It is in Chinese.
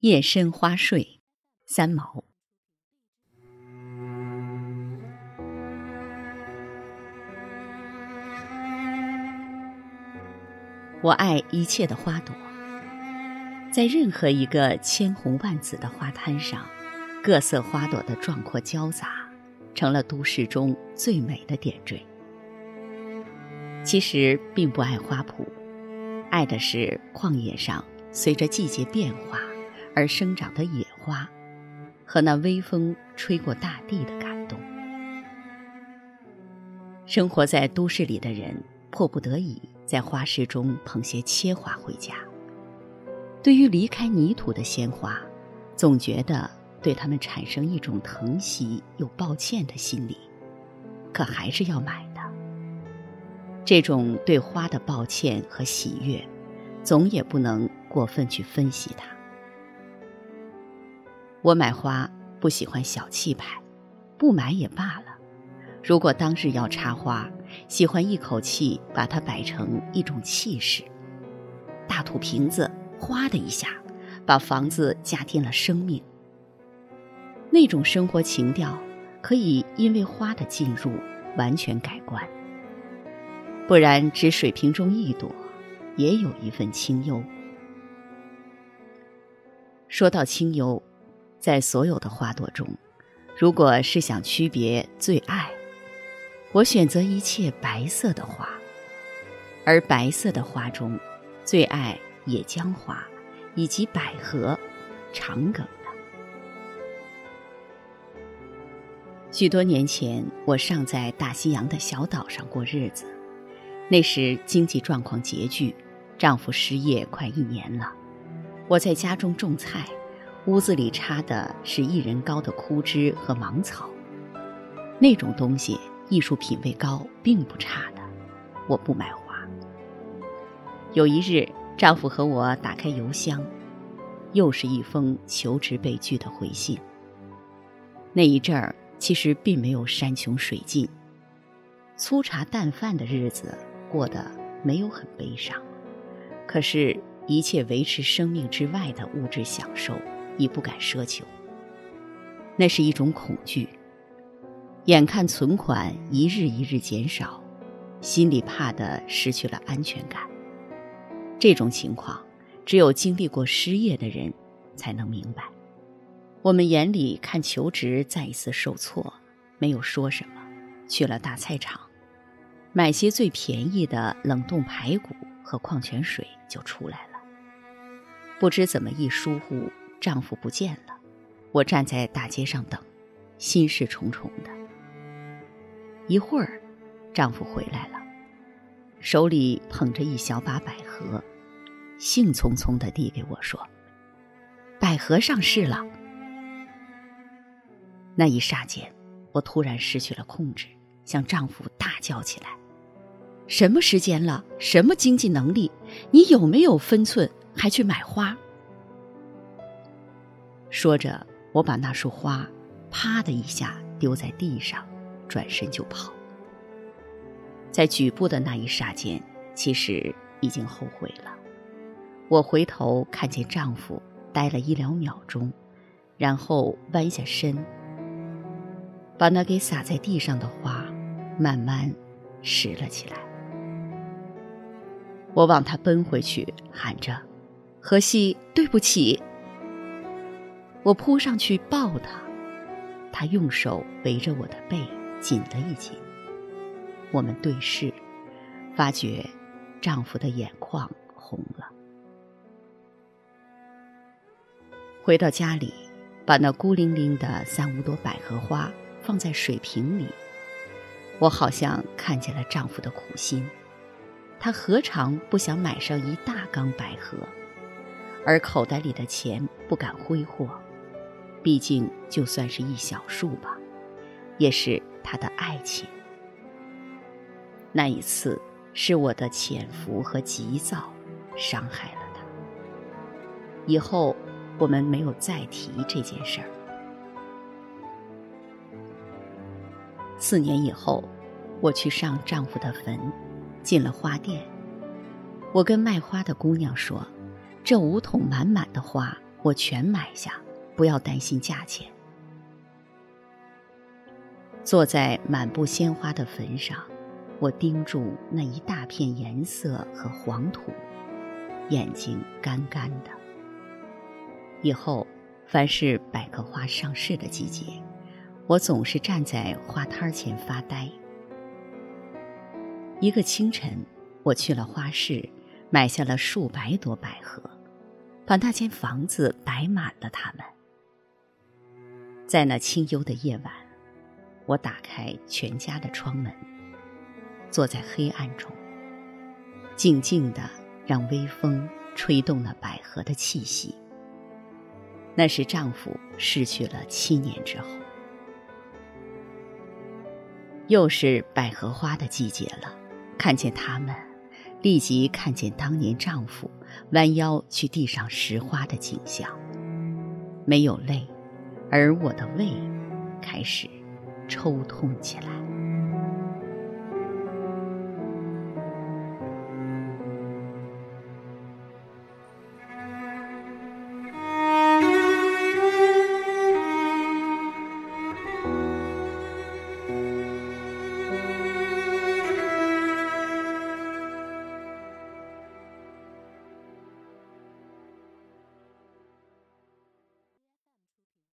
夜深花睡，三毛。我爱一切的花朵，在任何一个千红万紫的花滩上，各色花朵的壮阔交杂，成了都市中最美的点缀。其实并不爱花圃，爱的是旷野上随着季节变化而生长的野花，和那微风吹过大地的感动。生活在都市里的人，迫不得已。在花市中捧些切花回家。对于离开泥土的鲜花，总觉得对它们产生一种疼惜又抱歉的心理，可还是要买的。这种对花的抱歉和喜悦，总也不能过分去分析它。我买花不喜欢小气派，不买也罢了。如果当日要插花，喜欢一口气把它摆成一种气势。大土瓶子，哗的一下，把房子加添了生命。那种生活情调，可以因为花的进入完全改观。不然，只水瓶中一朵，也有一份清幽。说到清幽，在所有的花朵中，如果是想区别最爱。我选择一切白色的花，而白色的花中，最爱野姜花，以及百合、长梗的。许多年前，我尚在大西洋的小岛上过日子，那时经济状况拮据，丈夫失业快一年了。我在家中种菜，屋子里插的是一人高的枯枝和芒草，那种东西。艺术品味高，并不差的。我不买花。有一日，丈夫和我打开邮箱，又是一封求职被拒的回信。那一阵儿，其实并没有山穷水尽，粗茶淡饭的日子过得没有很悲伤。可是，一切维持生命之外的物质享受，已不敢奢求。那是一种恐惧。眼看存款一日一日减少，心里怕的失去了安全感。这种情况，只有经历过失业的人才能明白。我们眼里看求职再一次受挫，没有说什么，去了大菜场，买些最便宜的冷冻排骨和矿泉水就出来了。不知怎么一疏忽，丈夫不见了。我站在大街上等，心事重重的。一会儿，丈夫回来了，手里捧着一小把百合，兴冲冲的递给我说：“百合上市了。”那一霎间，我突然失去了控制，向丈夫大叫起来：“什么时间了？什么经济能力？你有没有分寸？还去买花？”说着，我把那束花“啪”的一下丢在地上。转身就跑，在举步的那一霎间，其实已经后悔了。我回头看见丈夫，呆了一两秒钟，然后弯下身，把那给洒在地上的花慢慢拾了起来。我往他奔回去，喊着：“荷西，对不起！”我扑上去抱他，他用手围着我的背。紧了一紧，我们对视，发觉丈夫的眼眶红了。回到家里，把那孤零零的三五朵百合花放在水瓶里，我好像看见了丈夫的苦心。他何尝不想买上一大缸百合，而口袋里的钱不敢挥霍，毕竟就算是一小束吧，也是。他的爱情，那一次是我的潜伏和急躁伤害了他。以后我们没有再提这件事儿。四年以后，我去上丈夫的坟，进了花店。我跟卖花的姑娘说：“这五桶满满的花，我全买下，不要担心价钱。坐在满布鲜花的坟上，我盯住那一大片颜色和黄土，眼睛干干的。以后，凡是百合花上市的季节，我总是站在花摊前发呆。一个清晨，我去了花市，买下了数百朵百合，把那间房子摆满了它们。在那清幽的夜晚。我打开全家的窗门，坐在黑暗中，静静的让微风吹动了百合的气息。那是丈夫逝去了七年之后，又是百合花的季节了。看见它们，立即看见当年丈夫弯腰去地上拾花的景象，没有泪，而我的胃开始。抽痛起来。